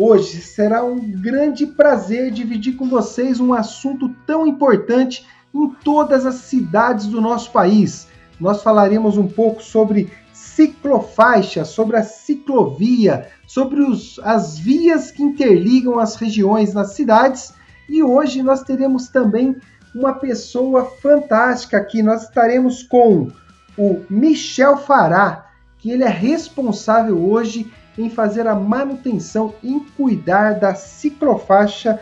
Hoje será um grande prazer dividir com vocês um assunto tão importante em todas as cidades do nosso país. Nós falaremos um pouco sobre ciclofaixa, sobre a ciclovia, sobre os, as vias que interligam as regiões nas cidades. E hoje nós teremos também uma pessoa fantástica aqui. Nós estaremos com o Michel Fará, que ele é responsável hoje em fazer a manutenção, em cuidar da ciclofaixa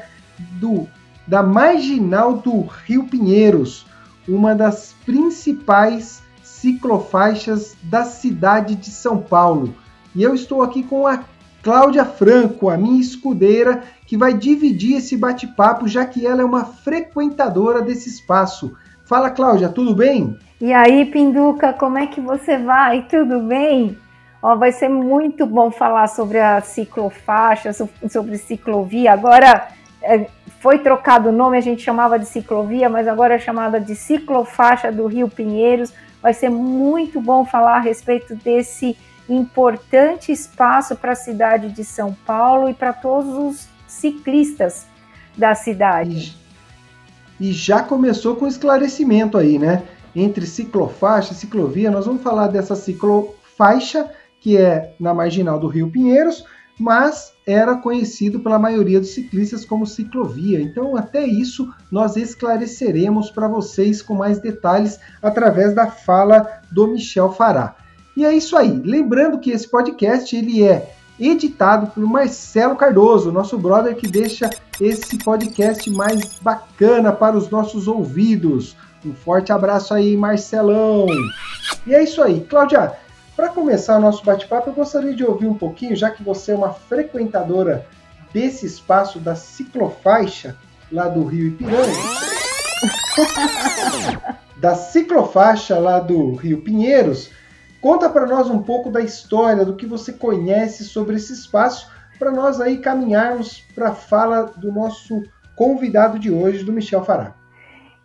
do, da marginal do Rio Pinheiros, uma das principais ciclofaixas da cidade de São Paulo. E eu estou aqui com a Cláudia Franco, a minha escudeira, que vai dividir esse bate-papo, já que ela é uma frequentadora desse espaço. Fala, Cláudia, tudo bem? E aí, Pinduca, como é que você vai? Tudo bem? Vai ser muito bom falar sobre a ciclofaixa, sobre ciclovia. Agora é, foi trocado o nome, a gente chamava de ciclovia, mas agora é chamada de ciclofaixa do Rio Pinheiros. Vai ser muito bom falar a respeito desse importante espaço para a cidade de São Paulo e para todos os ciclistas da cidade. E já começou com esclarecimento aí, né? Entre ciclofaixa e ciclovia, nós vamos falar dessa ciclofaixa que é na marginal do Rio Pinheiros, mas era conhecido pela maioria dos ciclistas como ciclovia. Então, até isso nós esclareceremos para vocês com mais detalhes através da fala do Michel Fará. E é isso aí. Lembrando que esse podcast ele é editado pelo Marcelo Cardoso, nosso brother que deixa esse podcast mais bacana para os nossos ouvidos. Um forte abraço aí, Marcelão. E é isso aí, Cláudia. Para começar o nosso bate-papo, eu gostaria de ouvir um pouquinho, já que você é uma frequentadora desse espaço da ciclofaixa lá do Rio Ipiranga. da ciclofaixa lá do Rio Pinheiros. Conta para nós um pouco da história, do que você conhece sobre esse espaço, para nós aí caminharmos para a fala do nosso convidado de hoje, do Michel Fará.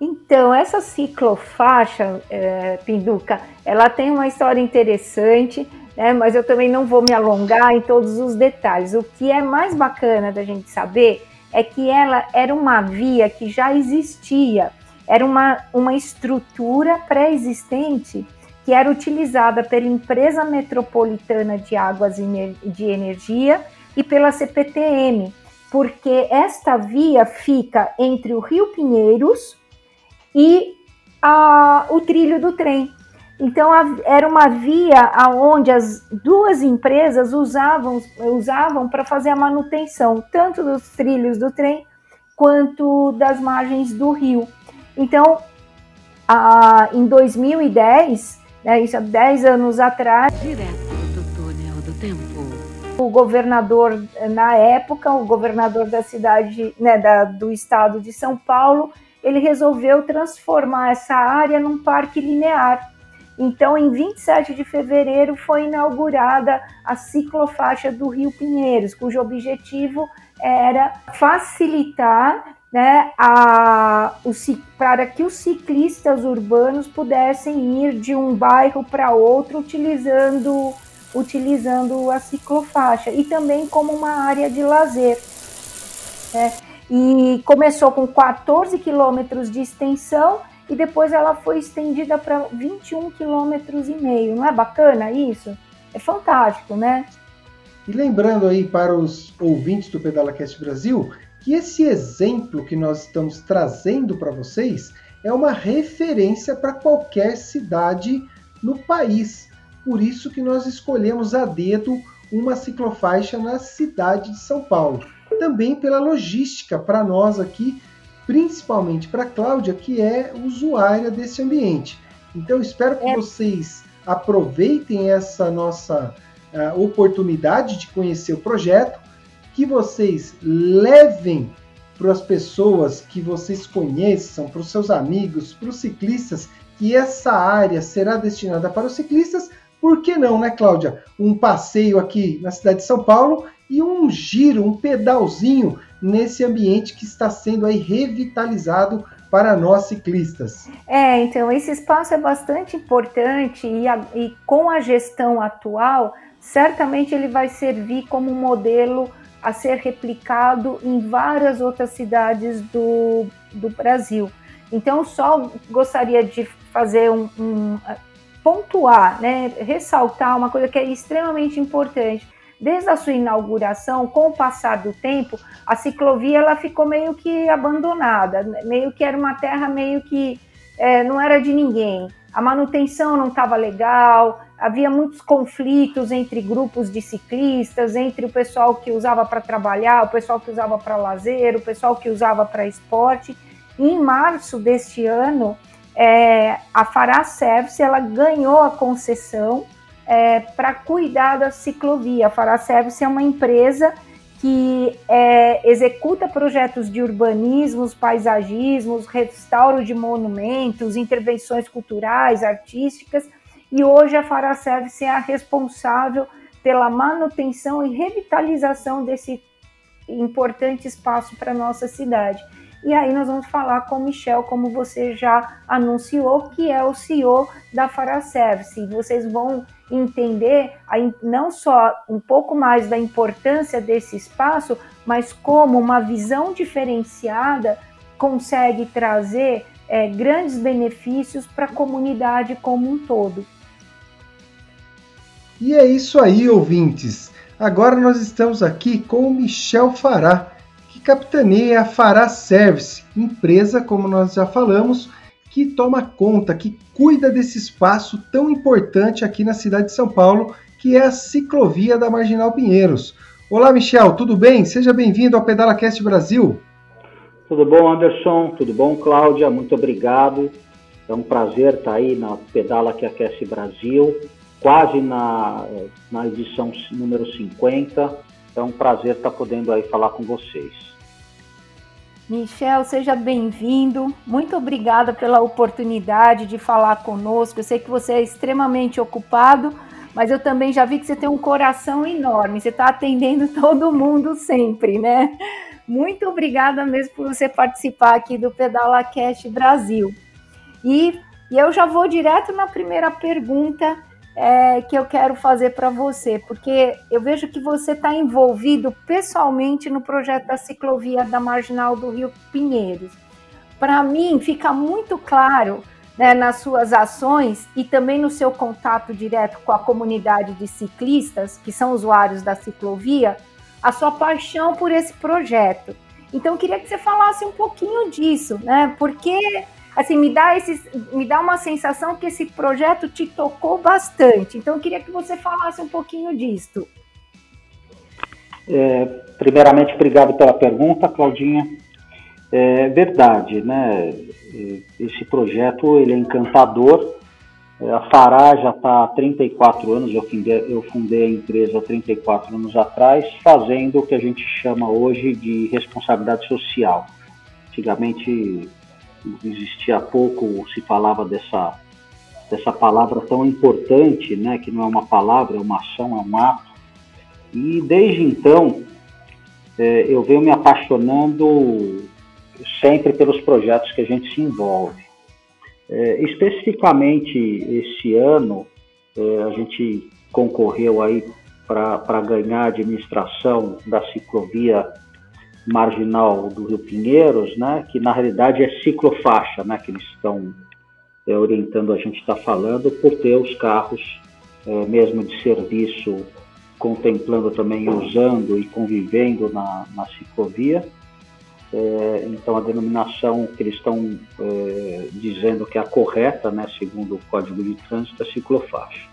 Então, essa ciclofaixa, é, Pinduca, ela tem uma história interessante, né, mas eu também não vou me alongar em todos os detalhes. O que é mais bacana da gente saber é que ela era uma via que já existia, era uma, uma estrutura pré-existente que era utilizada pela Empresa Metropolitana de Águas e de Energia e pela CPTM, porque esta via fica entre o Rio Pinheiros, e a, o trilho do trem. Então a, era uma via aonde as duas empresas usavam usavam para fazer a manutenção tanto dos trilhos do trem quanto das margens do rio. Então, a, em 2010, né, isso há 10 anos atrás, direto do túnel do tempo. O governador na época, o governador da cidade, né, da, do estado de São Paulo, ele resolveu transformar essa área num parque linear. Então, em 27 de fevereiro, foi inaugurada a ciclofaixa do Rio Pinheiros, cujo objetivo era facilitar né, a, o, para que os ciclistas urbanos pudessem ir de um bairro para outro utilizando, utilizando a ciclofaixa e também como uma área de lazer. Né? E começou com 14 quilômetros de extensão e depois ela foi estendida para 21 quilômetros e meio. Não é bacana isso? É fantástico, né? E lembrando aí para os ouvintes do PedalaCast Brasil que esse exemplo que nós estamos trazendo para vocês é uma referência para qualquer cidade no país. Por isso que nós escolhemos a dedo uma ciclofaixa na cidade de São Paulo também pela logística para nós aqui, principalmente para a Cláudia, que é usuária desse ambiente. Então, espero que é. vocês aproveitem essa nossa uh, oportunidade de conhecer o projeto. que vocês levem para as pessoas que vocês conheçam, para os seus amigos, para os ciclistas, que essa área será destinada para os ciclistas, por que não, né, Cláudia? Um passeio aqui na cidade de São Paulo e um giro, um pedalzinho nesse ambiente que está sendo aí revitalizado para nós ciclistas. É, então esse espaço é bastante importante e, a, e com a gestão atual, certamente ele vai servir como modelo a ser replicado em várias outras cidades do, do Brasil. Então, só gostaria de fazer um, um pontuar, né, ressaltar uma coisa que é extremamente importante. Desde a sua inauguração, com o passar do tempo, a ciclovia ela ficou meio que abandonada, meio que era uma terra meio que é, não era de ninguém. A manutenção não estava legal, havia muitos conflitos entre grupos de ciclistas, entre o pessoal que usava para trabalhar, o pessoal que usava para lazer, o pessoal que usava para esporte. Em março deste ano, é, a Fará Service ela ganhou a concessão é, para cuidar da ciclovia. A Fará Service é uma empresa que é, executa projetos de urbanismos, paisagismos, restauro de monumentos, intervenções culturais, artísticas, e hoje a Fará Service é a responsável pela manutenção e revitalização desse importante espaço para nossa cidade. E aí nós vamos falar com o Michel, como você já anunciou, que é o CEO da Service. E vocês vão entender não só um pouco mais da importância desse espaço, mas como uma visão diferenciada consegue trazer é, grandes benefícios para a comunidade como um todo. E é isso aí, ouvintes. Agora nós estamos aqui com o Michel Fará, capitaneia a Fará Service, empresa, como nós já falamos, que toma conta, que cuida desse espaço tão importante aqui na cidade de São Paulo, que é a ciclovia da Marginal Pinheiros. Olá, Michel, tudo bem? Seja bem-vindo ao Pedala Cast Brasil. Tudo bom, Anderson? Tudo bom, Cláudia? Muito obrigado. É um prazer estar aí na Pedala que Aquece Brasil, quase na, na edição número 50. É um prazer estar podendo aí falar com vocês. Michel, seja bem-vindo. Muito obrigada pela oportunidade de falar conosco. Eu sei que você é extremamente ocupado, mas eu também já vi que você tem um coração enorme. Você está atendendo todo mundo sempre, né? Muito obrigada mesmo por você participar aqui do Pedala Cast Brasil. E, e eu já vou direto na primeira pergunta é, que eu quero fazer para você, porque eu vejo que você está envolvido pessoalmente no projeto da ciclovia da Marginal do Rio Pinheiros. Para mim, fica muito claro né, nas suas ações e também no seu contato direto com a comunidade de ciclistas, que são usuários da ciclovia, a sua paixão por esse projeto. Então, eu queria que você falasse um pouquinho disso, né? Porque assim, me dá, esse, me dá uma sensação que esse projeto te tocou bastante. Então, eu queria que você falasse um pouquinho disso. É, primeiramente, obrigado pela pergunta, Claudinha. É verdade, né? Esse projeto ele é encantador. É, a Fará já está há 34 anos, eu fundei, eu fundei a empresa há 34 anos atrás, fazendo o que a gente chama hoje de responsabilidade social. Antigamente existia há pouco, se falava dessa, dessa palavra tão importante, né, que não é uma palavra, é uma ação, é um ato. E desde então, é, eu venho me apaixonando sempre pelos projetos que a gente se envolve. É, especificamente esse ano, é, a gente concorreu aí para ganhar a administração da ciclovia marginal do Rio Pinheiros, né, que na realidade é ciclofaixa, né, que eles estão é, orientando a gente está falando, por ter os carros é, mesmo de serviço contemplando também usando e convivendo na, na ciclovia. É, então a denominação que eles estão é, dizendo que é a correta, né, segundo o Código de Trânsito, é ciclofaixa.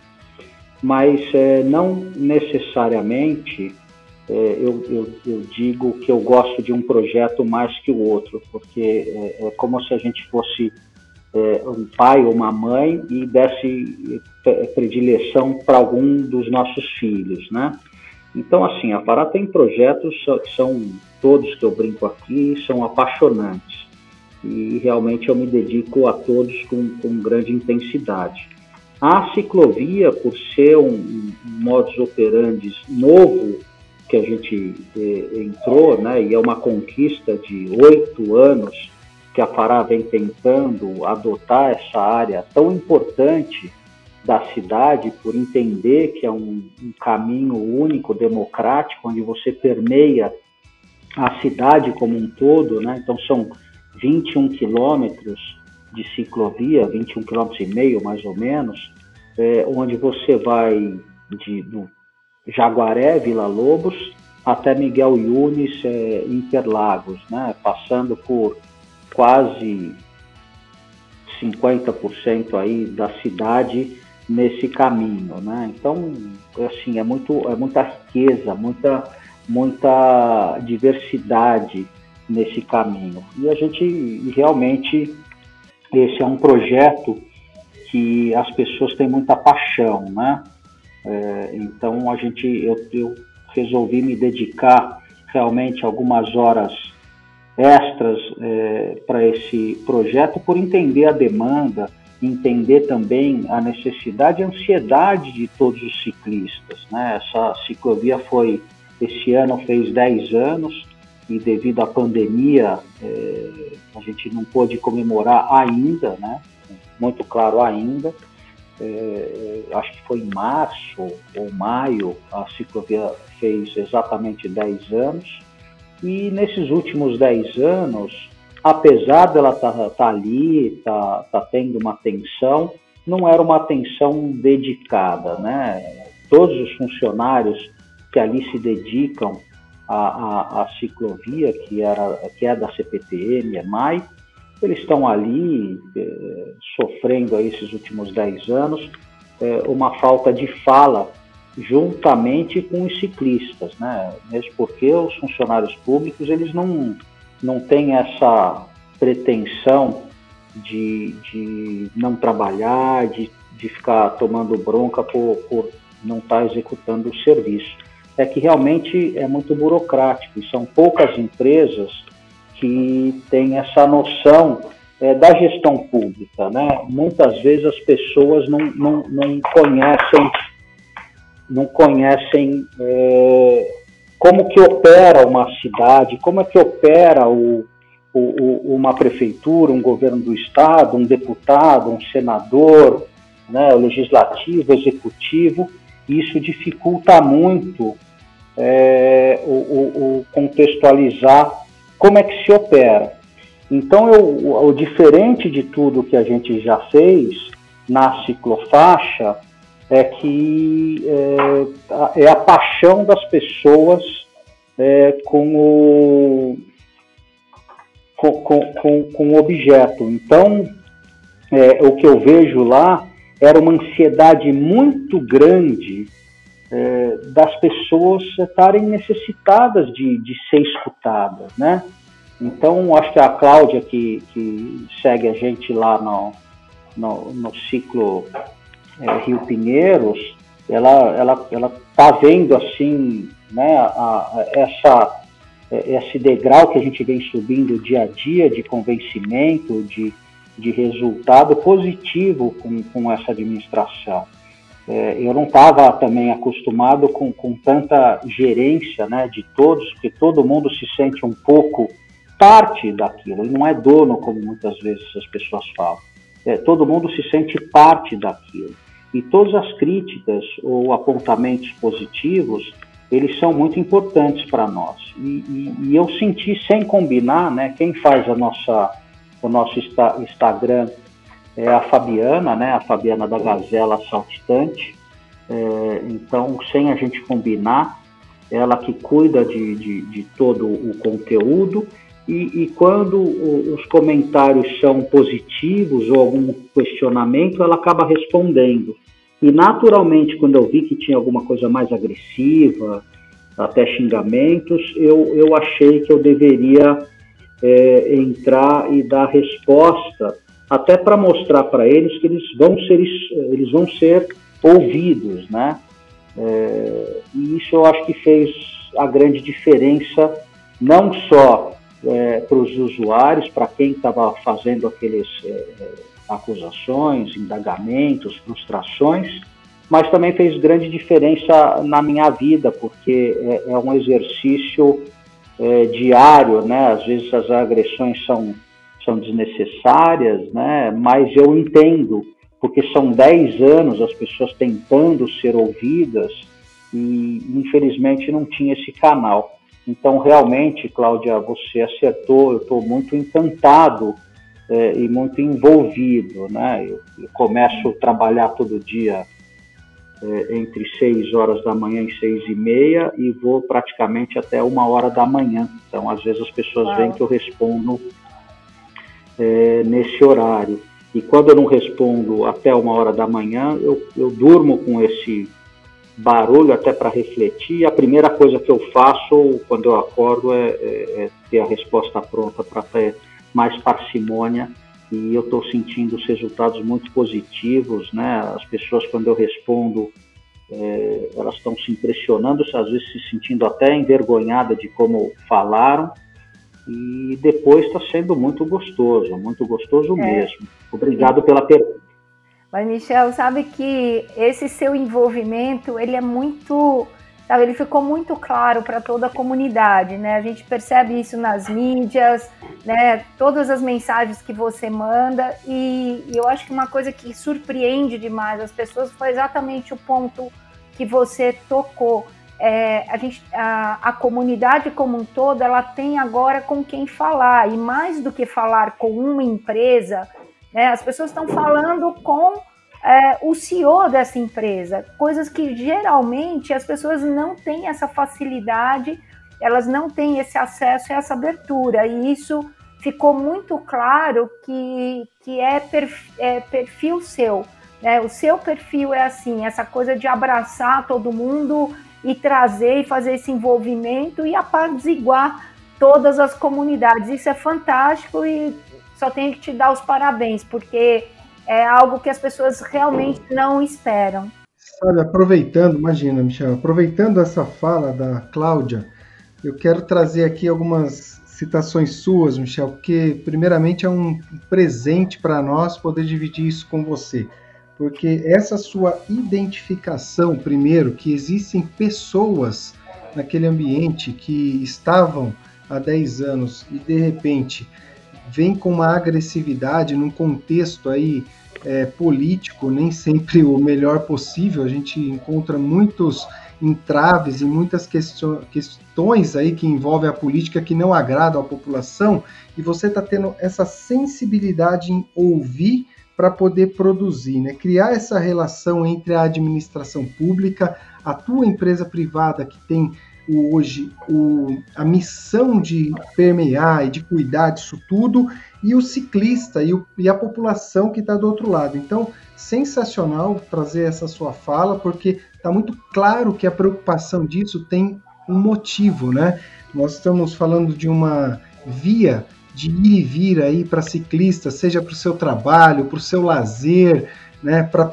Mas é, não necessariamente é, eu, eu, eu, digo que eu gosto de um projeto mais que o outro, porque é, é como se a gente fosse é, um pai ou uma mãe e desse predileção para algum dos nossos filhos, né? Então, assim, a Pará tem projetos que são todos que eu brinco aqui, são apaixonantes. E realmente eu me dedico a todos com, com grande intensidade. A ciclovia, por ser um, um modus operandi novo que a gente eh, entrou, né, e é uma conquista de oito anos que a Fará vem tentando adotar essa área tão importante da cidade, por entender que é um, um caminho único, democrático, onde você permeia a cidade como um todo, né? Então são 21 quilômetros de ciclovia, 21 quilômetros e meio mais ou menos, é, onde você vai de, do Jaguaré, Vila Lobos, até Miguel Yunes, é, Interlagos, né? passando por quase 50% aí da cidade nesse caminho, né? Então, assim, é muito é muita riqueza, muita muita diversidade nesse caminho. E a gente realmente esse é um projeto que as pessoas têm muita paixão, né? É, então a gente eu, eu resolvi me dedicar realmente algumas horas extras é, para esse projeto por entender a demanda, entender também a necessidade e a ansiedade de todos os ciclistas. Né? Essa ciclovia foi, esse ano fez 10 anos e devido à pandemia é, a gente não pôde comemorar ainda, né? muito claro ainda, é, acho que foi em março ou maio, a ciclovia fez exatamente 10 anos, e nesses últimos 10 anos, apesar dela estar tá, tá ali, tá, tá tendo uma atenção, não era uma atenção dedicada, né? Todos os funcionários que ali se dedicam à, à, à ciclovia, que, era, que é da CPTM, é MAI, eles estão ali eh, sofrendo a esses últimos 10 anos eh, uma falta de fala juntamente com os ciclistas, né? Mesmo porque os funcionários públicos eles não, não têm essa pretensão de, de não trabalhar, de, de ficar tomando bronca por, por não estar tá executando o serviço. É que realmente é muito burocrático e são poucas empresas que têm essa noção é, da gestão pública. Né? Muitas vezes as pessoas não, não, não conhecem não conhecem é, como que opera uma cidade, como é que opera o, o, uma prefeitura, um governo do estado, um deputado, um senador, né, o legislativo, o executivo. Isso dificulta muito é, o, o, contextualizar como é que se opera. Então, eu, o, diferente de tudo que a gente já fez na ciclofaixa é que é, é a paixão das pessoas é, com, o, com, com, com, o objeto. Então, é, o que eu vejo lá era uma ansiedade muito grande é, das pessoas estarem necessitadas de, de ser escutadas, né? Então, acho que a Cláudia, que, que segue a gente lá no, no, no ciclo é, Rio Pinheiros, ela ela ela está vendo assim, né, a, a, essa é, esse degrau que a gente vem subindo dia a dia de convencimento, de, de resultado positivo com, com essa administração. É, eu não estava também acostumado com, com tanta gerência né, de todos, porque todo mundo se sente um pouco parte daquilo, e não é dono, como muitas vezes as pessoas falam. É, todo mundo se sente parte daquilo. E todas as críticas ou apontamentos positivos, eles são muito importantes para nós. E, e, e, eu senti, sem combinar, né, quem faz a nossa, o nosso Instagram é a Fabiana, né, a Fabiana da Gazela Saltitante. É, então, sem a gente combinar, ela que cuida de, de, de todo o conteúdo e, e, quando os comentários são positivos ou algum questionamento, ela acaba respondendo. E naturalmente, quando eu vi que tinha alguma coisa mais agressiva, até xingamentos, eu, eu achei que eu deveria é, entrar e dar resposta, até para mostrar para eles que eles vão ser, eles vão ser ouvidos, né? É, e isso eu acho que fez a grande diferença, não só é, para os usuários, para quem estava fazendo aqueles é, acusações, indagamentos, frustrações, mas também fez grande diferença na minha vida, porque é, é um exercício é, diário, né? Às vezes as agressões são, são desnecessárias, né? Mas eu entendo, porque são 10 anos as pessoas tentando ser ouvidas e infelizmente não tinha esse canal. Então, realmente, Cláudia, você acertou, eu estou muito encantado é, e muito envolvido, né? Eu, eu começo a trabalhar todo dia é, entre 6 horas da manhã e 6 e meia e vou praticamente até uma hora da manhã. Então, às vezes as pessoas veem que eu respondo é, nesse horário. E quando eu não respondo até uma hora da manhã, eu, eu durmo com esse barulho até para refletir. A primeira coisa que eu faço quando eu acordo é, é, é ter a resposta pronta para ter mais parcimônia e eu estou sentindo os resultados muito positivos, né? As pessoas quando eu respondo, é, elas estão se impressionando, às vezes se sentindo até envergonhada de como falaram e depois está sendo muito gostoso, muito gostoso é. mesmo. Obrigado pela pergunta. Mas Michel, sabe que esse seu envolvimento ele é muito Sabe, ele ficou muito claro para toda a comunidade, né? A gente percebe isso nas mídias, né? Todas as mensagens que você manda e, e eu acho que uma coisa que surpreende demais as pessoas foi exatamente o ponto que você tocou. É, a, gente, a, a, comunidade como um todo ela tem agora com quem falar e mais do que falar com uma empresa, né, as pessoas estão falando com é, o CEO dessa empresa, coisas que geralmente as pessoas não têm essa facilidade, elas não têm esse acesso e essa abertura, e isso ficou muito claro que, que é, perfil, é perfil seu. Né? O seu perfil é assim, essa coisa de abraçar todo mundo e trazer e fazer esse envolvimento e apaziguar todas as comunidades. Isso é fantástico e só tenho que te dar os parabéns, porque é algo que as pessoas realmente não esperam. Sabe, aproveitando, imagina, Michel, aproveitando essa fala da Cláudia, eu quero trazer aqui algumas citações suas, Michel, porque primeiramente é um presente para nós poder dividir isso com você. Porque essa sua identificação, primeiro, que existem pessoas naquele ambiente que estavam há 10 anos e de repente vem com uma agressividade num contexto aí é, político, nem sempre o melhor possível. A gente encontra muitos entraves e muitas questões aí que envolvem a política que não agradam à população, e você está tendo essa sensibilidade em ouvir para poder produzir, né? criar essa relação entre a administração pública, a tua empresa privada que tem o, hoje o, a missão de permear e de cuidar disso tudo, e o ciclista e, o, e a população que está do outro lado. Então, sensacional trazer essa sua fala, porque está muito claro que a preocupação disso tem um motivo, né? Nós estamos falando de uma via de ir e vir aí para ciclistas, seja para o seu trabalho, para o seu lazer, né, para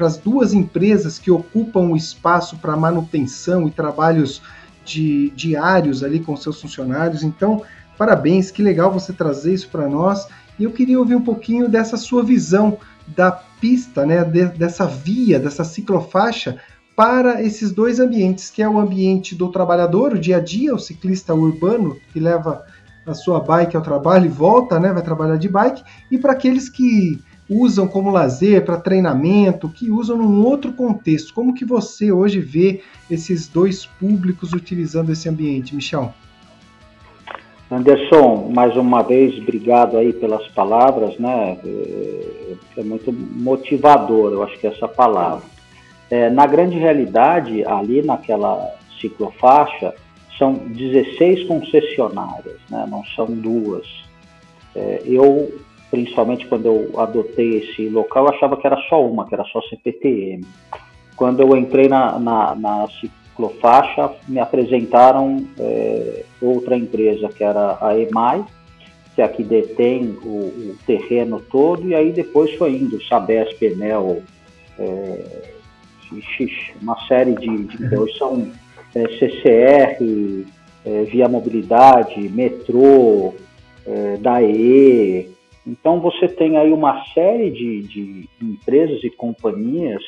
as duas empresas que ocupam o espaço para manutenção e trabalhos de, diários ali com seus funcionários. Então, parabéns, que legal você trazer isso para nós. E eu queria ouvir um pouquinho dessa sua visão da pista, né, de, dessa via, dessa ciclofaixa para esses dois ambientes, que é o ambiente do trabalhador, o dia a dia, o ciclista urbano que leva a sua bike ao trabalho e volta, né, vai trabalhar de bike, e para aqueles que usam como lazer, para treinamento, que usam num outro contexto. Como que você hoje vê esses dois públicos utilizando esse ambiente, Michel? Anderson, mais uma vez, obrigado aí pelas palavras, né? É, é muito motivador, eu acho que é essa palavra. É, na grande realidade, ali naquela ciclofaixa, são 16 concessionárias, né? não são duas. É, eu principalmente quando eu adotei esse local, achava que era só uma, que era só CPTM. Quando eu entrei na, na, na ciclofaixa, me apresentaram é, outra empresa, que era a EMAI, que é a que detém o, o, terreno todo, e aí depois foi indo, Sabesp, Enel, é, uma série de, de hoje são é, CCR, é, Via Mobilidade, Metrô, é, DAE. Então você tem aí uma série de, de empresas e companhias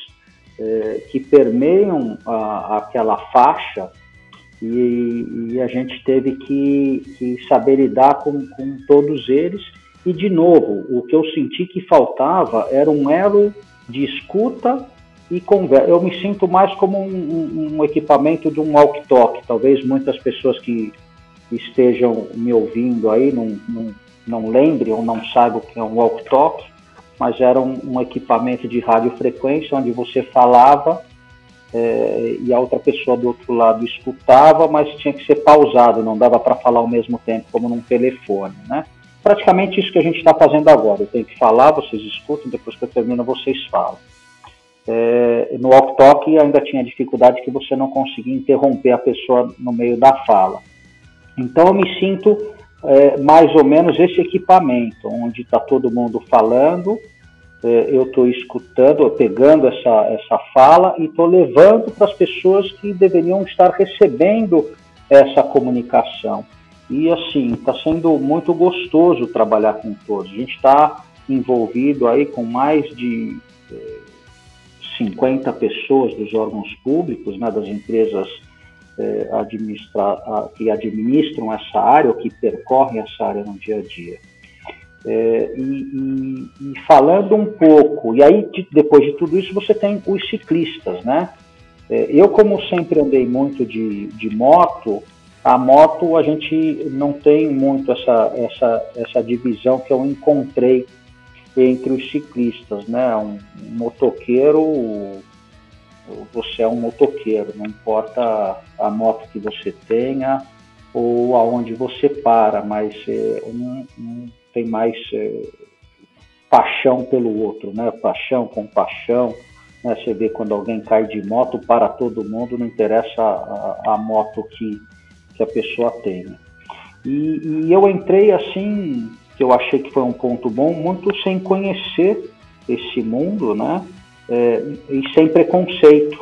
é, que permeiam a, aquela faixa e, e, a gente teve que, que saber lidar com, com todos eles. E, de novo, o que eu senti que faltava era um elo de escuta e conversa. Eu me sinto mais como um, um, equipamento de um walk-talk. Talvez muitas pessoas que estejam me ouvindo aí não, não, não lembrem ou não saibam o que é um walk-talk, mas era um, um, equipamento de radiofrequência onde você falava é, e a outra pessoa do outro lado escutava, mas tinha que ser pausado, não dava para falar ao mesmo tempo, como num telefone, né? Praticamente isso que a gente está fazendo agora. Eu tenho que falar, vocês escutam, depois que eu termino, vocês falam. É, no walk talk ainda tinha dificuldade que você não conseguia interromper a pessoa no meio da fala. Então eu me sinto é, mais ou menos esse equipamento, onde está todo mundo falando, é, eu estou escutando, pegando essa, essa fala e estou levando para as pessoas que deveriam estar recebendo essa comunicação. E assim, está sendo muito gostoso trabalhar com todos. A gente está envolvido aí com mais de 50 pessoas dos órgãos públicos, né, das empresas é, administra, que administram essa área ou que percorrem essa área no dia a dia. É, e, e, e, falando um pouco, e aí de, depois de tudo isso você tem os ciclistas, né? É, eu, como sempre andei muito de, de moto, a moto a gente não tem muito essa, essa, essa divisão que eu encontrei entre os ciclistas, né? Um, motoqueiro, você é um motoqueiro, não importa a moto que você tenha ou aonde você para, mas é, um, um, tem mais é, paixão pelo outro, né? Paixão, compaixão. Né? Você vê quando alguém cai de moto, para todo mundo, não interessa a, a, a moto que, que a pessoa tenha. E, e eu entrei assim que eu achei que foi um ponto bom, muito sem conhecer esse mundo, né? É, e sem preconceito.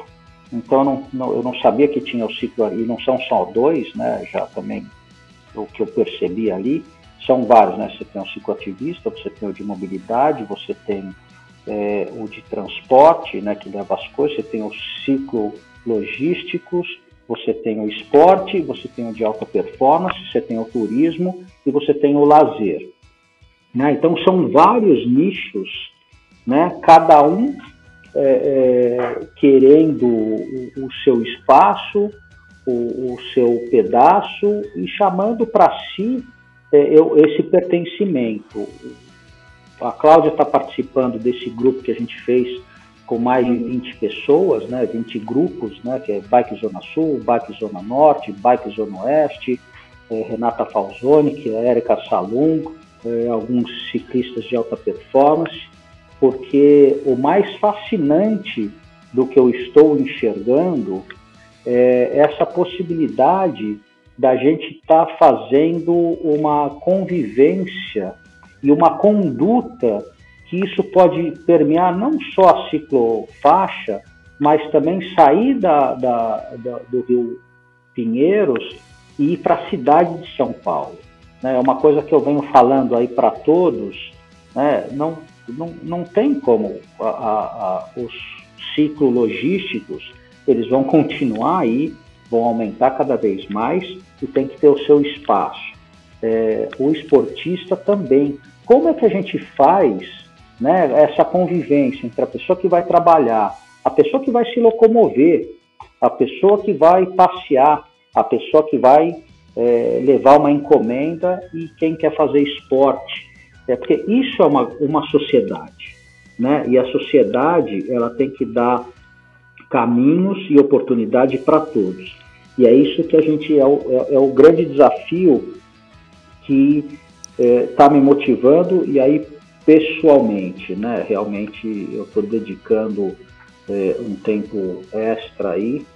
Então não, não, eu não sabia que tinha o ciclo e não são só dois, né? Já também o que eu percebi ali são vários, né? Você tem o cicloativista, você tem o de mobilidade, você tem é, o de transporte, né? Que leva as coisas, você tem os ciclo logísticos, você tem o esporte, você tem o de alta performance, você tem o turismo e você tem o lazer. Né? Então são vários nichos, né? cada um é, é, querendo o, o, seu espaço, o, o, seu pedaço e chamando para si é, eu, esse pertencimento. A Cláudia está participando desse grupo que a gente fez com mais de 20 pessoas, né, 20 grupos, né, que é Bike Zona Sul, Bike Zona Norte, Bike Zona Oeste, é, Renata Falzoni, que é Erika Salum, é, alguns ciclistas de alta performance, porque o mais fascinante do que eu estou enxergando é essa possibilidade da gente estar tá fazendo uma convivência e uma conduta que isso pode permear não só a ciclofaixa, mas também sair da, da, da do Rio Pinheiros e ir para a cidade de São Paulo. Né? É uma coisa que eu venho falando aí para todos, né? não, não, não tem como a, a, a, os ciclos logísticos, eles vão continuar aí, vão aumentar cada vez mais e tem que ter o seu espaço. É, o esportista também. Como é que a gente faz né, essa convivência entre a pessoa que vai trabalhar, a pessoa que vai se locomover, a pessoa que vai passear, a pessoa que vai é, levar uma encomenda e quem quer fazer esporte. É porque isso é uma, uma sociedade, né? E a sociedade ela tem que dar caminhos e oportunidade para todos. E é isso que a gente é o, é, é o grande desafio que está é, me motivando e aí pessoalmente, né? Realmente eu estou dedicando é, um tempo extra aí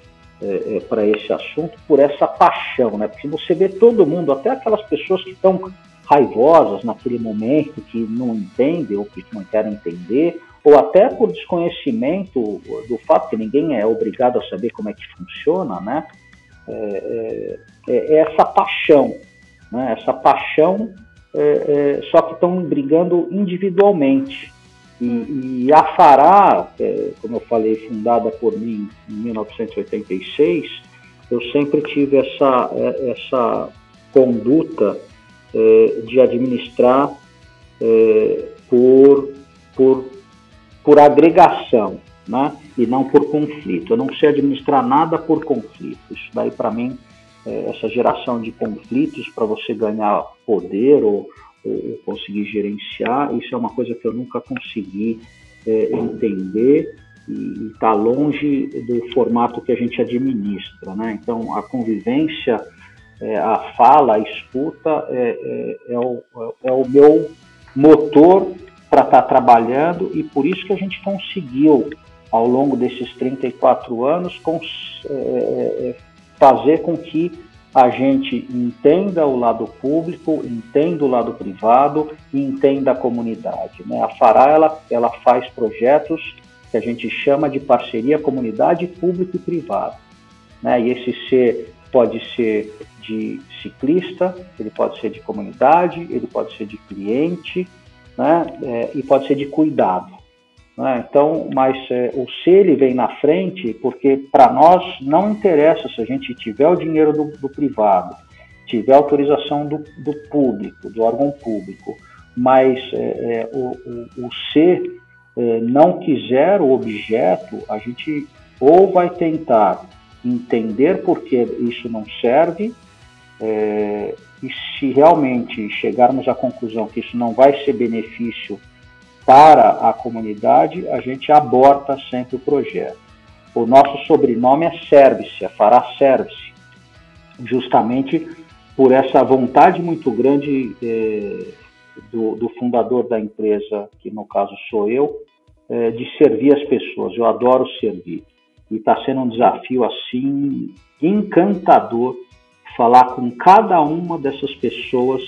é, é, para esse assunto por essa paixão, né? Porque você vê todo mundo, até aquelas pessoas que estão raivosas naquele momento, que não entendem ou que não querem entender, ou até por desconhecimento do fato que ninguém é obrigado a saber como é que funciona, né? É, é, é essa paixão, né? essa paixão, é, é, só que estão brigando individualmente. E, e a Fará, é, como eu falei, fundada por mim em 1986, eu sempre tive essa, essa conduta de administrar por, por, por agregação, né? e não por conflito. Eu não sei administrar nada por conflito. Isso daí, para mim, é essa geração de conflitos para você ganhar poder ou, ou, conseguir gerenciar, isso é uma coisa que eu nunca consegui é, entender e está longe do formato que a gente administra. Né? Então, a convivência, é, a fala, a escuta é, é, é o, é o meu motor para estar tá trabalhando e por isso que a gente conseguiu, ao longo desses 34 anos, é, é, fazer com que a gente entenda o lado público, entenda o lado privado e entenda a comunidade. Né? A Fará ela, ela faz projetos que a gente chama de parceria comunidade público e privado. Né? E esse ser pode ser de ciclista, ele pode ser de comunidade, ele pode ser de cliente, né? É, e pode ser de cuidado. Né? Então, mas é, o se ele vem na frente, porque para nós não interessa se a gente tiver o dinheiro do, do privado, tiver autorização do, do, público, do órgão público, mas é, é o, o, o ser é, não quiser o objeto, a gente ou vai tentar entender por que isso não serve, é, e se realmente chegarmos à conclusão que isso não vai ser benefício para a comunidade, a gente aborta sempre o projeto. O nosso sobrenome é Service, é Fará Service, justamente por essa vontade muito grande eh, do, do, fundador da empresa, que no caso sou eu, eh, de servir as pessoas. Eu adoro servir. E está sendo um desafio assim encantador falar com cada uma dessas pessoas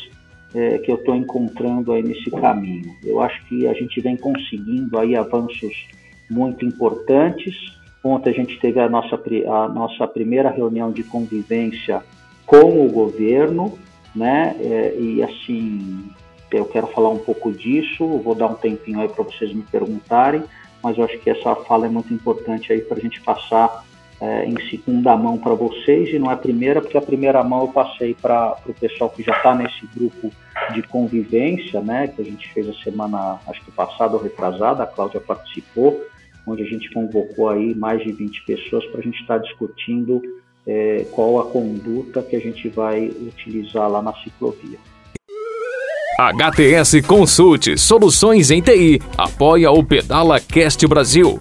é, que eu estou encontrando aí nesse caminho. Eu acho que a gente vem conseguindo aí avanços muito importantes. Ontem a gente teve a nossa, a nossa primeira reunião de convivência com o governo, né? É, e assim, eu quero falar um pouco disso, vou dar um tempinho aí para vocês me perguntarem, mas eu acho que essa fala é muito importante aí para a gente passar é, em segunda mão para vocês e não é a primeira, porque a primeira mão eu passei para o pessoal que já está nesse grupo de convivência, né, que a gente fez a semana, acho que passada ou retrasada, a Cláudia participou, onde a gente convocou aí mais de 20 pessoas para a gente estar tá discutindo é, qual a conduta que a gente vai utilizar lá na ciclovia. HTS Consulte Soluções em TI apoia o Pedala Cast Brasil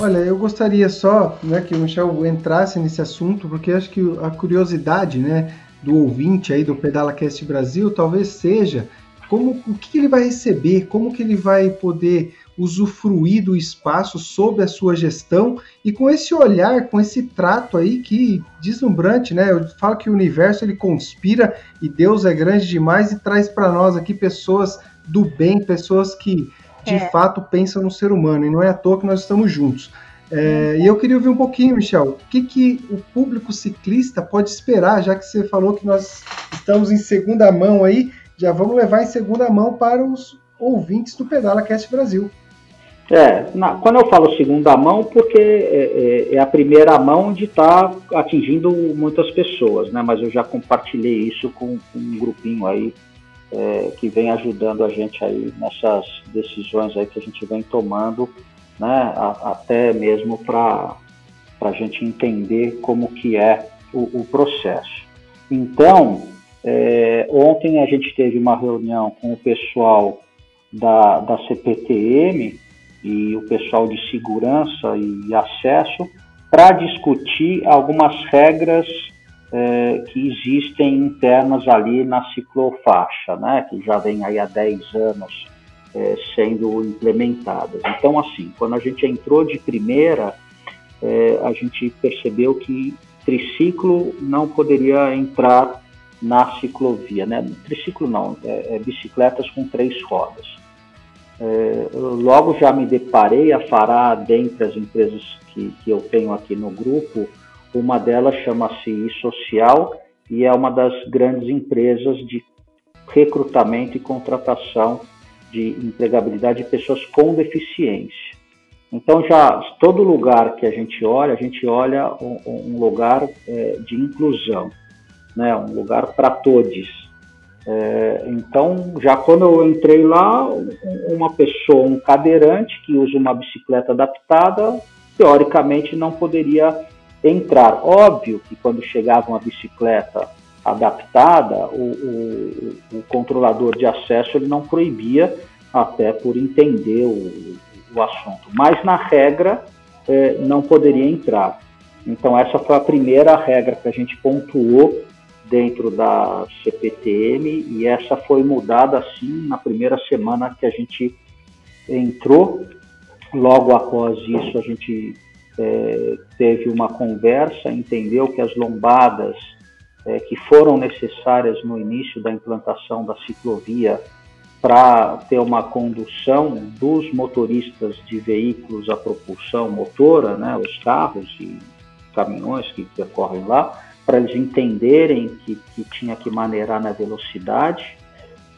Olha, eu gostaria só né, que o Michel entrasse nesse assunto, porque acho que a curiosidade né, do ouvinte aí do Pedala Cast Brasil talvez seja como o que ele vai receber, como que ele vai poder usufruir do espaço sob a sua gestão e com esse olhar, com esse trato aí que deslumbrante, né? Eu falo que o universo ele conspira e Deus é grande demais e traz para nós aqui pessoas do bem, pessoas que de é. fato pensam no ser humano, e não é à toa que nós estamos juntos. É, e eu queria ouvir um pouquinho, Michel, o que, que o público ciclista pode esperar, já que você falou que nós estamos em segunda mão aí, já vamos levar em segunda mão para os ouvintes do Pedala Cast Brasil. É, na, quando eu falo segunda mão, porque é, é, é a primeira mão de estar tá atingindo muitas pessoas, né? Mas eu já compartilhei isso com, com um grupinho aí é, que vem ajudando a gente aí nessas decisões aí que a gente vem tomando né, a, até mesmo para a gente entender como que é o, o processo. Então, é, ontem a gente teve uma reunião com o pessoal da, da CPTM e o pessoal de segurança e acesso para discutir algumas regras é, que existem internas ali na ciclofaixa, né, que já vem aí há 10 anos é, sendo implementadas. Então, assim, quando a gente entrou de primeira, é, a gente percebeu que triciclo não poderia entrar na ciclovia, né? Triciclo não, é, é bicicletas com três rodas. É, logo já me deparei a fará dentre as empresas que, que eu tenho aqui no grupo, uma delas chama-se Social e é uma das grandes empresas de recrutamento e contratação de empregabilidade de pessoas com deficiência. Então, já todo lugar que a gente olha, a gente olha um, um lugar é, de inclusão, né? um lugar para todos. É, então, já quando eu entrei lá, uma pessoa, um cadeirante que usa uma bicicleta adaptada, teoricamente não poderia entrar. Óbvio que quando chegava uma bicicleta adaptada, o, o, o controlador de acesso ele não proibia, até por entender o, o assunto. Mas, na regra, é, não poderia entrar. Então, essa foi a primeira regra que a gente pontuou dentro da CPTM e essa foi mudada assim na primeira semana que a gente entrou. Logo após isso, a gente é, teve uma conversa, entendeu que as lombadas é, que foram necessárias no início da implantação da ciclovia para ter uma condução dos motoristas de veículos a propulsão motora, né, os carros e caminhões que percorrem lá, para eles entenderem que, que tinha que maneirar na velocidade,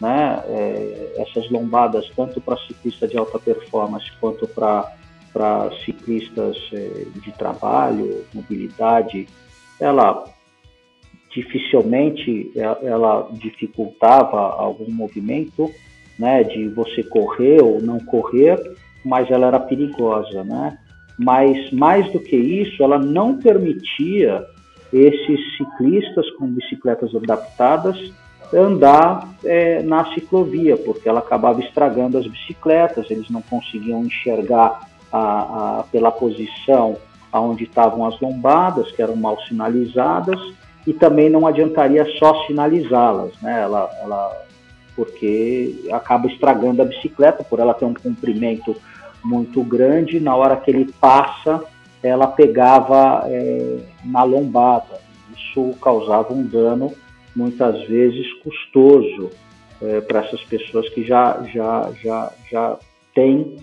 né, é, essas lombadas tanto para ciclista de alta performance quanto para para ciclistas é, de trabalho, mobilidade, ela dificilmente ela dificultava algum movimento, né, de você correr ou não correr, mas ela era perigosa, né? Mas mais do que isso, ela não permitia esses ciclistas com bicicletas adaptadas andar é, na ciclovia, porque ela acabava estragando as bicicletas, eles não conseguiam enxergar a, a, pela posição aonde estavam as lombadas, que eram mal sinalizadas, e também não adiantaria só sinalizá-las, né? Ela, ela porque acaba estragando a bicicleta por ela ter um comprimento muito grande. Na hora que ele passa, ela pegava é, na lombada. Isso causava um dano muitas vezes custoso é, para essas pessoas que já já já já têm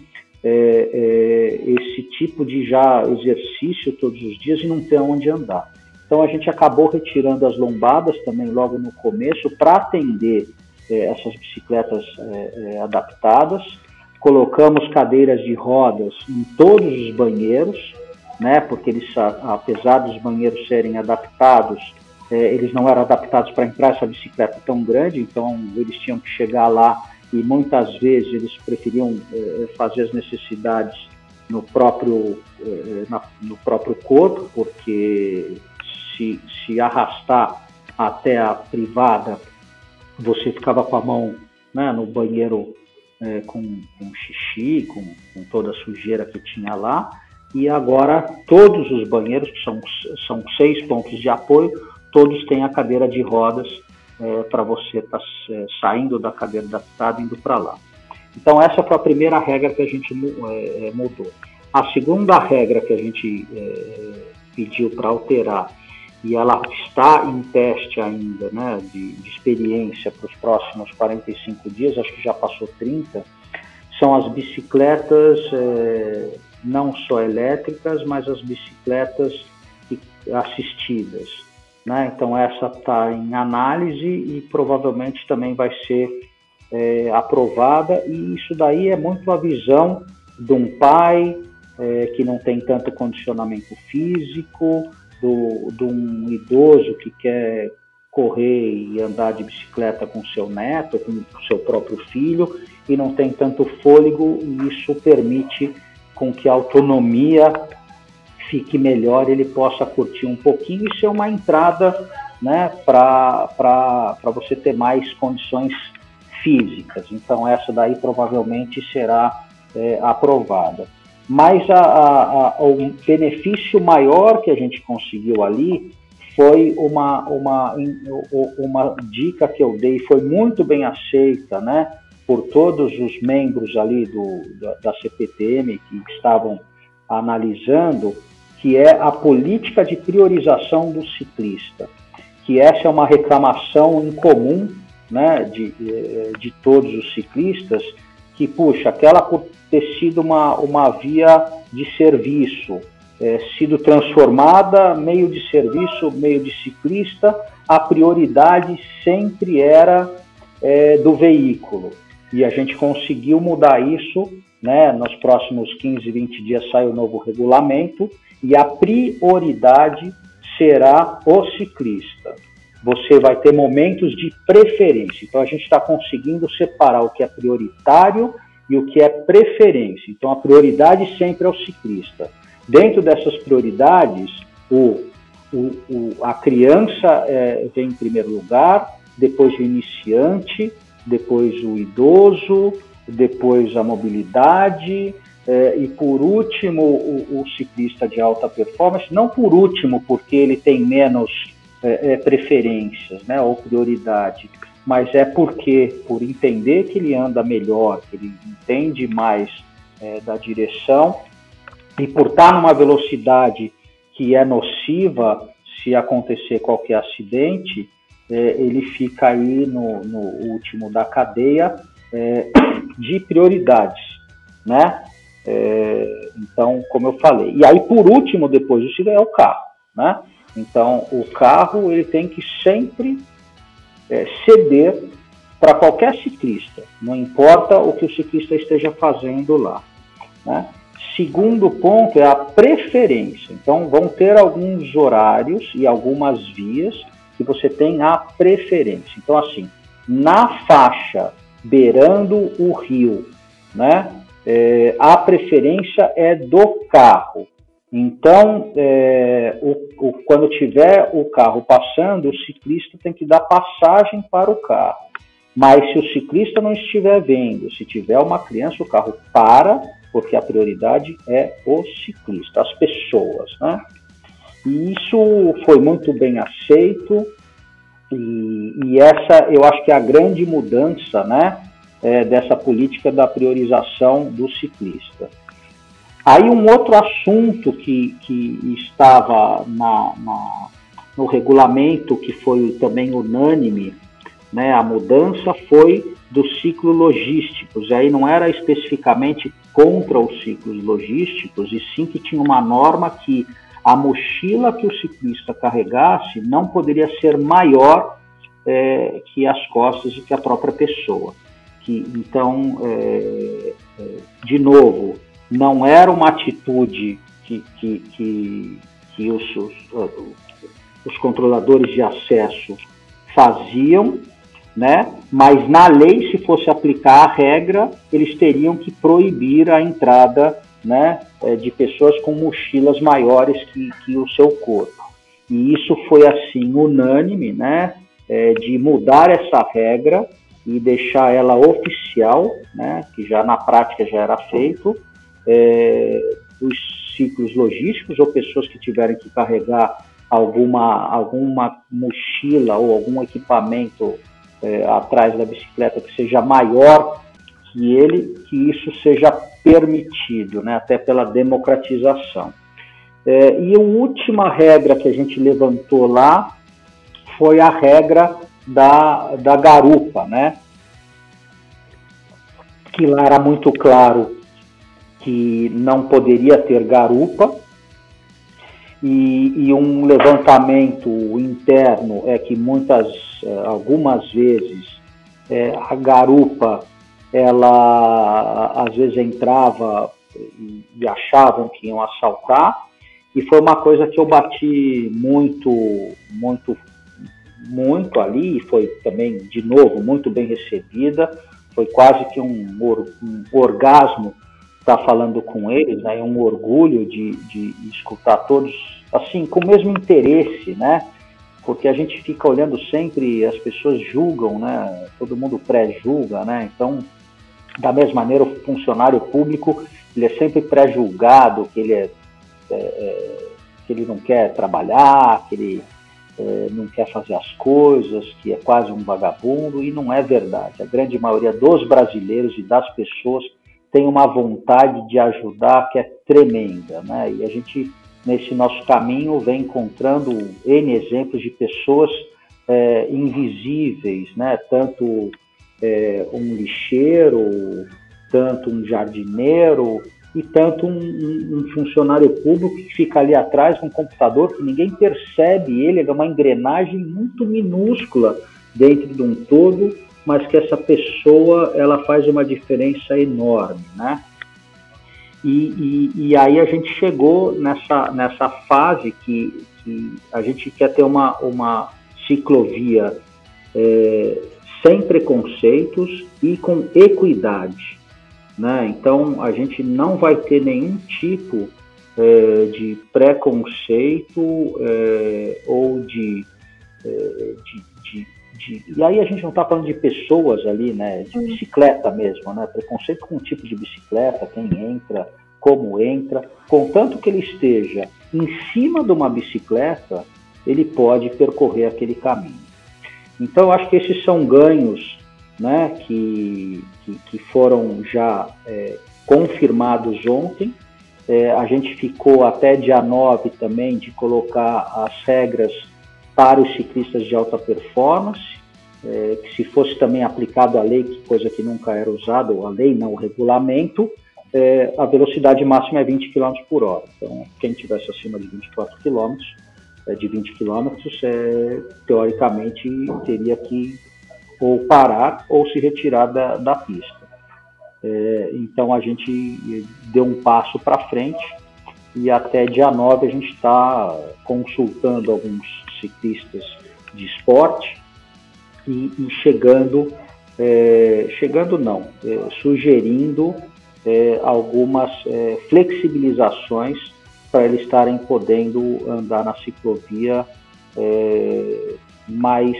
é, é, esse tipo de já exercício todos os dias e não tem onde andar. Então a gente acabou retirando as lombadas também logo no começo para atender é, essas bicicletas é, é, adaptadas, colocamos cadeiras de rodas em todos os banheiros, né, porque eles, apesar dos banheiros serem adaptados, é, eles não eram adaptados para entrar essa bicicleta tão grande, então eles tinham que chegar lá e muitas vezes eles preferiam é, fazer as necessidades no próprio, é, na, no próprio corpo, porque se, se arrastar até a privada você ficava com a mão né, no banheiro com, com xixi, com, com, toda a sujeira que tinha lá. E agora todos os banheiros, que são, são seis pontos de apoio, todos têm a cadeira de rodas é, para você estar tá, é, saindo da cadeira adaptada e indo para lá. Então essa foi a primeira regra que a gente é, é, mudou. A segunda regra que a gente é, pediu para alterar e ela está em teste ainda, né, de, de experiência para os próximos 45 dias, acho que já passou 30, são as bicicletas é, não só elétricas, mas as bicicletas assistidas. Né? Então essa está em análise e provavelmente também vai ser é, aprovada e isso daí é muito a visão de um pai é, que não tem tanto condicionamento físico, do, de um idoso que quer correr e andar de bicicleta com seu neto, com seu próprio filho, e não tem tanto fôlego, e isso permite com que a autonomia fique melhor, ele possa curtir um pouquinho e ser uma entrada né, para você ter mais condições físicas. Então, essa daí provavelmente será é, aprovada. Mas a, a, a, o benefício maior que a gente conseguiu ali foi uma, uma, uma dica que eu dei, foi muito bem aceita né, por todos os membros ali do, da, da CPTM que estavam analisando, que é a política de priorização do ciclista, que essa é uma reclamação incomum né, de, de todos os ciclistas, que, puxa, aquela por ter sido uma, uma via de serviço, é, sido transformada meio de serviço, meio de ciclista, a prioridade sempre era é, do veículo. E a gente conseguiu mudar isso, né? Nos próximos 15, 20 dias sai o novo regulamento e a prioridade será o ciclista. Você vai ter momentos de preferência. Então a gente está conseguindo separar o que é prioritário e o que é preferência. Então a prioridade sempre é o ciclista. Dentro dessas prioridades, o, o, o a criança é, vem em primeiro lugar, depois o iniciante, depois o idoso, depois a mobilidade, é, e por último o, o, ciclista de alta performance, não por último porque ele tem menos é, é, preferências né, ou prioridade, mas é porque, por entender que ele anda melhor, que ele entende mais da direção, e por estar numa velocidade que é nociva se acontecer qualquer acidente, ele fica aí no, no, último da cadeia é, de prioridades, né? É, então, como eu falei. E aí, por último, depois disso, é o carro, né? Então, o carro ele tem que sempre é, ceder para qualquer ciclista, não importa o que o ciclista esteja fazendo lá. Né? Segundo ponto é a preferência. Então, vão ter alguns horários e algumas vias que você tem a preferência. Então, assim, na faixa beirando o rio, né, é, a preferência é do carro. Então, é, o, o, quando tiver o carro passando, o ciclista tem que dar passagem para o carro. Mas se o ciclista não estiver vendo, se tiver uma criança, o carro para, porque a prioridade é o ciclista, as pessoas. Né? E isso foi muito bem aceito, e, e essa eu acho que é a grande mudança né, é, dessa política da priorização do ciclista. Aí um outro assunto que, que estava na, na, no regulamento, que foi também unânime, né, a mudança foi dos ciclos logísticos. E aí não era especificamente contra os ciclos logísticos, e sim que tinha uma norma que a mochila que o ciclista carregasse não poderia ser maior é, que as costas e que a própria pessoa. Que, então, é, é, de novo, não era uma atitude que, que, que, que os, os, os, controladores de acesso faziam, né? mas na lei, se fosse aplicar a regra, eles teriam que proibir a entrada né, é, de pessoas com mochilas maiores que, que o seu corpo. E isso foi assim unânime, né, é, de mudar essa regra e deixar ela oficial, né, que já na prática já era feito, é, dos ciclos logísticos ou pessoas que tiverem que carregar alguma, alguma mochila ou algum equipamento é, atrás da bicicleta que seja maior que ele, que isso seja permitido, né, até pela democratização. É, e a última regra que a gente levantou lá foi a regra da, da garupa, né? Que lá era muito claro que não poderia ter garupa, e, e, um levantamento interno é que muitas, eh, algumas vezes, é, a garupa, ela às vezes entrava e, e, achavam que iam assaltar, e foi uma coisa que eu bati muito, muito, muito ali, e foi também, de novo, muito bem recebida, foi quase que um, um orgasmo estar falando com eles, né? Um orgulho de, de escutar todos, assim, com o mesmo interesse, né? Porque a gente fica olhando sempre, as pessoas julgam, né? Todo mundo pré-julga, né? Então, da mesma maneira, o funcionário público, ele é sempre pré-julgado, que ele é, é, é, que ele não quer trabalhar, que ele é, não quer fazer as coisas, que é quase um vagabundo, e não é verdade. A grande maioria dos brasileiros e das pessoas tem uma vontade de ajudar que é tremenda, né? E a gente, nesse nosso caminho, vem encontrando N exemplos de pessoas é, invisíveis, né? Tanto é, um lixeiro, tanto um jardineiro, e tanto um, um, funcionário público que fica ali atrás com um computador que ninguém percebe ele, ele é uma engrenagem muito minúscula dentro de um todo, mas que essa pessoa ela faz uma diferença enorme, né? E, e, e aí a gente chegou nessa, nessa fase que, que a gente quer ter uma, uma ciclovia é, sem preconceitos e com equidade. Né? Então, a gente não vai ter nenhum tipo é, de preconceito é, ou de, é, de, de, de, E aí a gente não está falando de pessoas ali, né? de bicicleta mesmo, né? preconceito com o tipo de bicicleta, quem entra, como entra, contanto que ele esteja em cima de uma bicicleta, ele pode percorrer aquele caminho. Então, acho que esses são ganhos né, que, que, que foram já é, confirmados ontem. É, a gente ficou até dia 9 também de colocar as regras para os ciclistas de alta performance, é, que se fosse também aplicado a lei, que coisa que nunca era usada, ou a lei não, o regulamento, é, a velocidade máxima é 20 km por hora. Então, quem tivesse acima de 24 km, de 20 km, é, teoricamente teria que ou parar ou se retirar da, da pista. É, então a gente deu um passo para frente e até dia 9 a gente está consultando alguns ciclistas de esporte e, e chegando, é, chegando não, é, sugerindo é, algumas é, flexibilizações para eles estarem podendo andar na ciclovia é, mais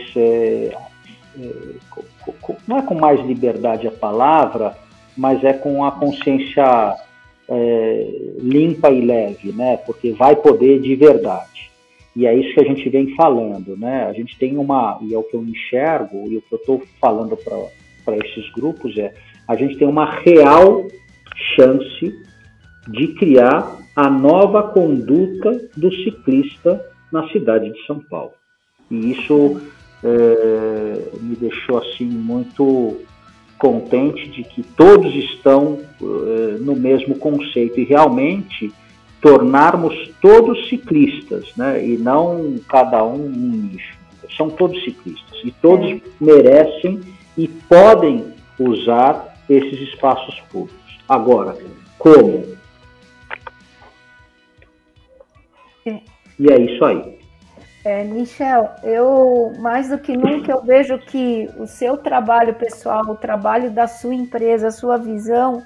não é com mais liberdade a palavra, mas é com a consciência é, limpa e leve, né? Porque vai poder de verdade. E é isso que a gente vem falando, né? A gente tem uma, e é o que eu enxergo, e o que eu estou falando para esses grupos é, a gente tem uma real chance de criar a nova conduta do ciclista na cidade de São Paulo. E isso é, me deixou assim muito contente de que todos estão é, no mesmo conceito e realmente tornarmos todos ciclistas, né? E não cada um um nicho. São todos ciclistas e todos é. merecem e podem usar esses espaços públicos. Agora, como? E é isso aí. É, Michel, eu mais do que nunca eu vejo que o seu trabalho pessoal, o trabalho da sua empresa, a sua visão,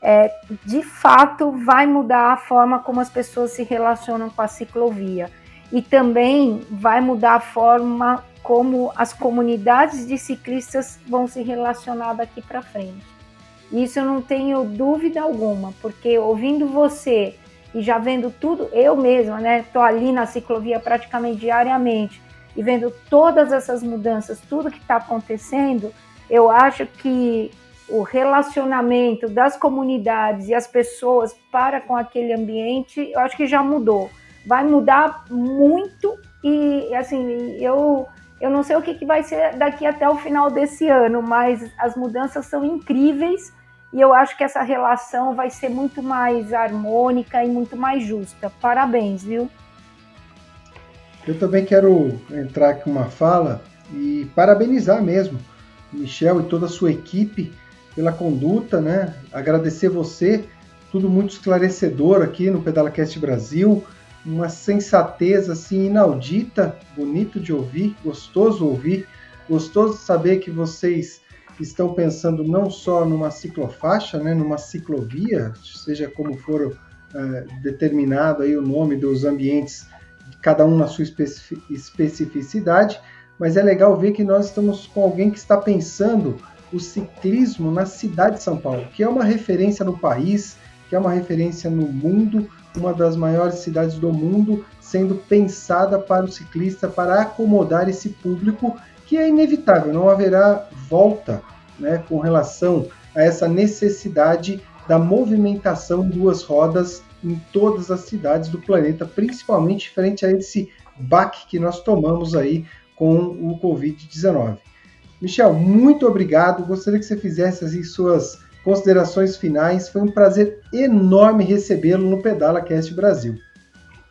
é, de fato vai mudar a forma como as pessoas se relacionam com a ciclovia e também vai mudar a forma como as comunidades de ciclistas vão se relacionar daqui para frente. Isso eu não tenho dúvida alguma, porque ouvindo você e já vendo tudo, eu mesma, né? Estou ali na ciclovia praticamente diariamente e vendo todas essas mudanças, tudo que está acontecendo, eu acho que o relacionamento das comunidades e as pessoas para com aquele ambiente, eu acho que já mudou. Vai mudar muito e, assim, eu, eu não sei o que, que vai ser daqui até o final desse ano, mas as mudanças são incríveis e eu acho que essa relação vai ser muito mais harmônica e muito mais justa. Parabéns, viu? Eu também quero entrar com uma fala e parabenizar mesmo Michel e toda a sua equipe pela conduta, né? Agradecer você, tudo muito esclarecedor aqui no PedalaCast Brasil, uma sensatez assim inaudita, bonito de ouvir, gostoso ouvir, gostoso saber que vocês estão pensando não só numa ciclofaixa, né, numa ciclovia, seja como for é, determinado aí o nome dos ambientes, cada um na sua especificidade, mas é legal ver que nós estamos com alguém que está pensando o ciclismo na cidade de São Paulo, que é uma referência no país, que é uma referência no mundo, uma das maiores cidades do mundo, sendo pensada para o ciclista, para acomodar esse público, que é inevitável, não haverá volta né, com relação a essa necessidade da movimentação duas rodas em todas as cidades do planeta, principalmente frente a esse baque que nós tomamos aí com o Covid-19. Michel, muito obrigado. Gostaria que você fizesse as suas considerações finais. Foi um prazer enorme recebê-lo no Pedala Cast Brasil.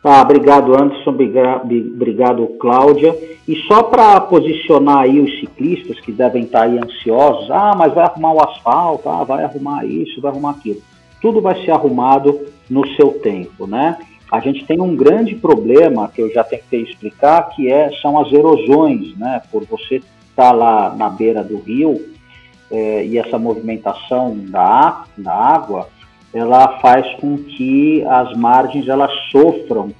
Ah, obrigado, Anderson. Obrigado, Cláudia. E só para posicionar aí os ciclistas que devem estar aí ansiosos, ah, mas vai arrumar o asfalto, ah, vai arrumar isso, vai arrumar aquilo. Tudo vai ser arrumado no seu tempo, né? A gente tem um grande problema que eu já tentei explicar, que é, são as erosões, né? Por você estar tá lá na beira do rio é, e essa movimentação da, da água, ela faz com que as margens elas sofram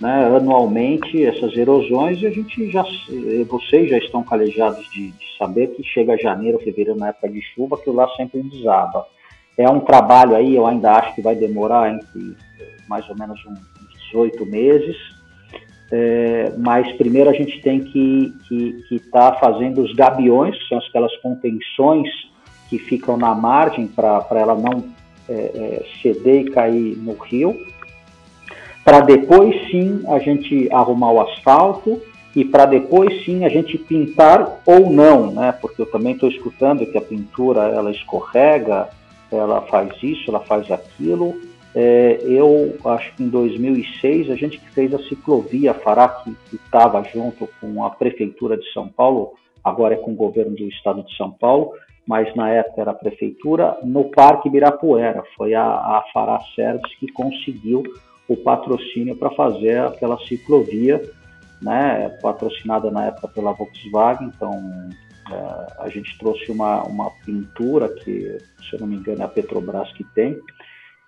né, anualmente essas erosões e a gente já, vocês já estão calejados de, de, saber que chega janeiro, fevereiro, na época de chuva, que lá sempre desaba. É um trabalho aí, eu ainda acho que vai demorar entre mais ou menos uns 18 meses, é, mas primeiro a gente tem que estar que, que tá fazendo os gabiões, que são aquelas contenções que ficam na margem para ela não é, é, ceder e cair no rio, para depois sim a gente arrumar o asfalto e para depois sim a gente pintar ou não, né? Porque eu também estou escutando que a pintura ela escorrega, ela faz isso, ela faz aquilo. É, eu acho que em 2006 a gente fez a ciclovia Fará, que estava junto com a Prefeitura de São Paulo, agora é com o governo do Estado de São Paulo, mas na época era a prefeitura, no Parque Ibirapuera. Foi a, a Fará Service que conseguiu o patrocínio para fazer aquela ciclovia, né, patrocinada na época pela Volkswagen. Então é, a gente trouxe uma, uma pintura que, se eu não me engano, é a Petrobras que tem,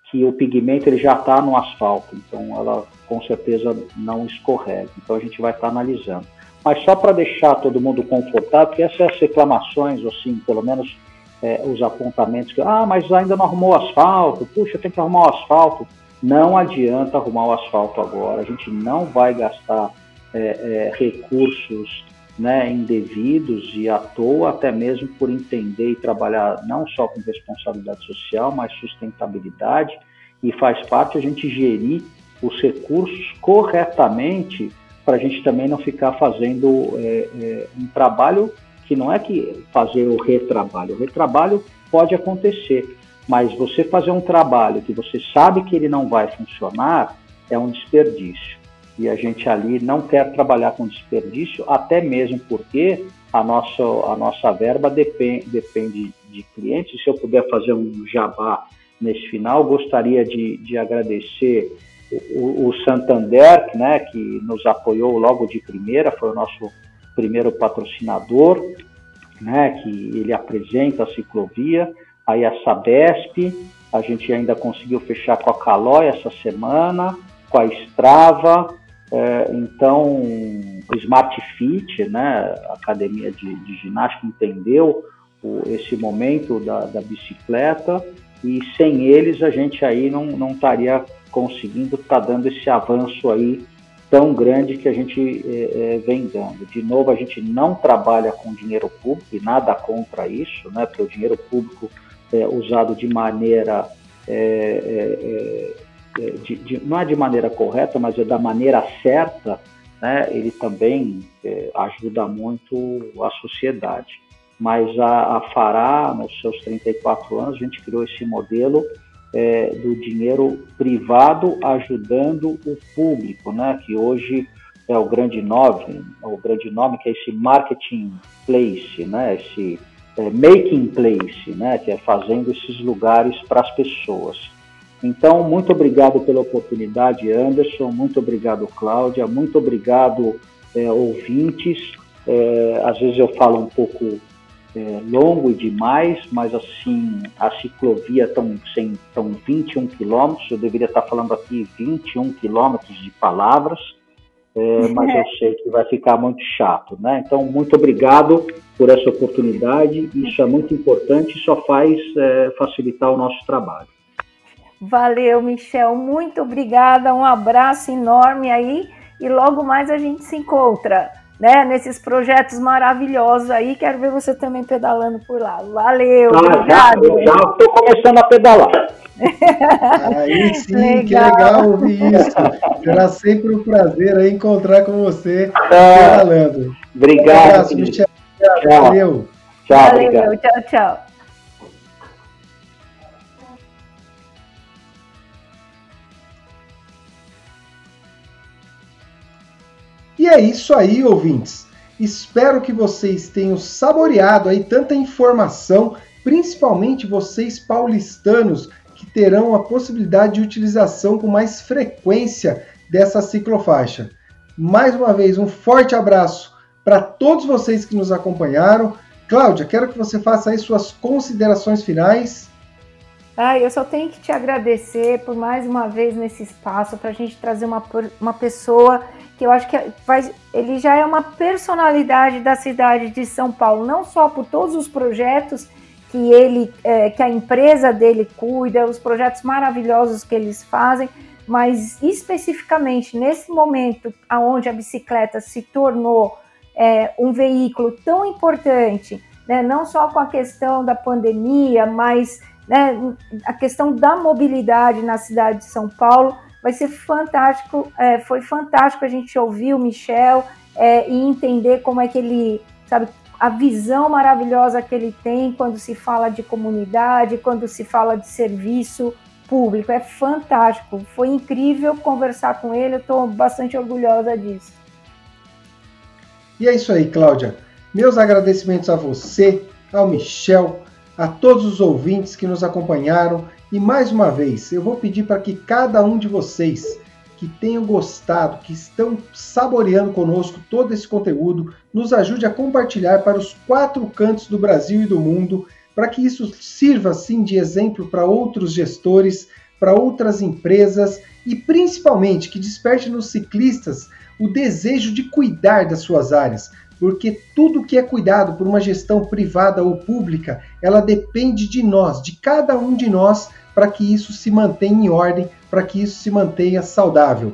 que o pigmento ele já está no asfalto, então ela com certeza não escorrega. Então a gente vai estar tá analisando mas só para deixar todo mundo confortável, porque essas reclamações, assim, pelo menos é, os apontamentos que, ah, mas ainda não arrumou o asfalto, puxa, tem que arrumar o asfalto. Não adianta arrumar o asfalto agora, a gente não vai gastar é, é, recursos né, indevidos e à toa, até mesmo por entender e trabalhar não só com responsabilidade social, mas sustentabilidade, e faz parte a gente gerir os recursos corretamente para a gente também não ficar fazendo é, é, um trabalho que não é que fazer o retrabalho. O retrabalho pode acontecer, mas você fazer um trabalho que você sabe que ele não vai funcionar é um desperdício. E a gente ali não quer trabalhar com desperdício, até mesmo porque a nossa, a nossa verba depende, depende de clientes. Se eu puder fazer um jabá nesse final, gostaria de, de agradecer o, o Santander, né, que nos apoiou logo de primeira, foi o nosso primeiro patrocinador, né, que ele apresenta a ciclovia, aí a Sabesp, a gente ainda conseguiu fechar com a Calói essa semana, com a Strava, é, então o Smart Fit, né, a academia de, de ginástica entendeu o, esse momento da, da, bicicleta e sem eles a gente aí não, não estaria conseguindo estar tá dando esse avanço aí tão grande que a gente é, é, vem dando. De novo, a gente não trabalha com dinheiro público e nada contra isso, né? Porque o dinheiro público é usado de maneira é, é, é, de, de, não é de maneira correta, mas é da maneira certa, né? Ele também ajuda muito a sociedade. Mas a, a Fará, nos seus 34 anos, a gente criou esse modelo é, do dinheiro privado ajudando o público, né? Que hoje é o grande nome, o grande nome que é esse marketing place, né? Esse é, making place, né? Que é fazendo esses lugares para as pessoas. Então, muito obrigado pela oportunidade, Anderson. Muito obrigado, Cláudia. Muito obrigado, é, ouvintes. É, às vezes eu falo um pouco é, longo demais, mas assim, a ciclovia estão tão 21 quilômetros, eu deveria estar falando aqui 21 quilômetros de palavras, é, mas eu sei que vai ficar muito chato, né? Então, muito obrigado por essa oportunidade, isso é muito importante e só faz é, facilitar o nosso trabalho. Valeu, Michel, muito obrigada, um abraço enorme aí e logo mais a gente se encontra né, nesses projetos maravilhosos aí. Quero ver você também pedalando por lá. Valeu, ah, obrigado. Já estou começando a pedalar. Aí sim, legal. que legal ouvir isso. Será sempre um prazer aí encontrar com você ah, pedalando. Obrigado. Um abraço, Michel. Tchau. Valeu. Tchau, Valeu, obrigado. tchau, tchau. E é isso aí, ouvintes. Espero que vocês tenham saboreado aí tanta informação, principalmente vocês paulistanos que terão a possibilidade de utilização com mais frequência dessa ciclofaixa. Mais uma vez, um forte abraço para todos vocês que nos acompanharam. Cláudia, quero que você faça aí suas considerações finais. Ah, eu só tenho que te agradecer por mais uma vez nesse espaço para a gente trazer uma, uma pessoa que eu acho que faz, ele já é uma personalidade da cidade de São Paulo, não só por todos os projetos que ele, é, que a empresa dele cuida, os projetos maravilhosos que eles fazem, mas especificamente nesse momento aonde a bicicleta se tornou é, um veículo tão importante, né, não só com a questão da pandemia, mas né, a questão da mobilidade na cidade de São Paulo vai ser fantástico. É, foi fantástico a gente ouvir o Michel é, e entender como é que ele, sabe, a visão maravilhosa que ele tem quando se fala de comunidade, quando se fala de serviço público. É fantástico. Foi incrível conversar com ele. Eu estou bastante orgulhosa disso. E é isso aí, Cláudia. Meus agradecimentos a você, ao Michel, a todos os ouvintes que nos acompanharam e mais uma vez, eu vou pedir para que cada um de vocês que tenham gostado, que estão saboreando conosco todo esse conteúdo, nos ajude a compartilhar para os quatro cantos do Brasil e do mundo, para que isso sirva assim de exemplo para outros gestores, para outras empresas e principalmente que desperte nos ciclistas o desejo de cuidar das suas áreas, porque tudo que é cuidado por uma gestão privada ou pública, ela depende de nós, de cada um de nós, para que isso se mantenha em ordem, para que isso se mantenha saudável.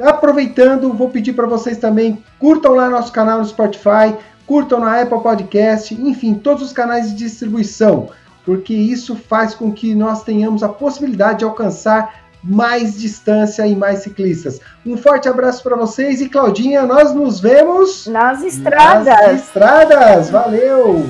Aproveitando, vou pedir para vocês também curtam lá nosso canal no Spotify, curtam na Apple Podcast, enfim, todos os canais de distribuição, porque isso faz com que nós tenhamos a possibilidade de alcançar mais distância e mais ciclistas. Um forte abraço para vocês e Claudinha, nós nos vemos nas estradas. Nas estradas, valeu!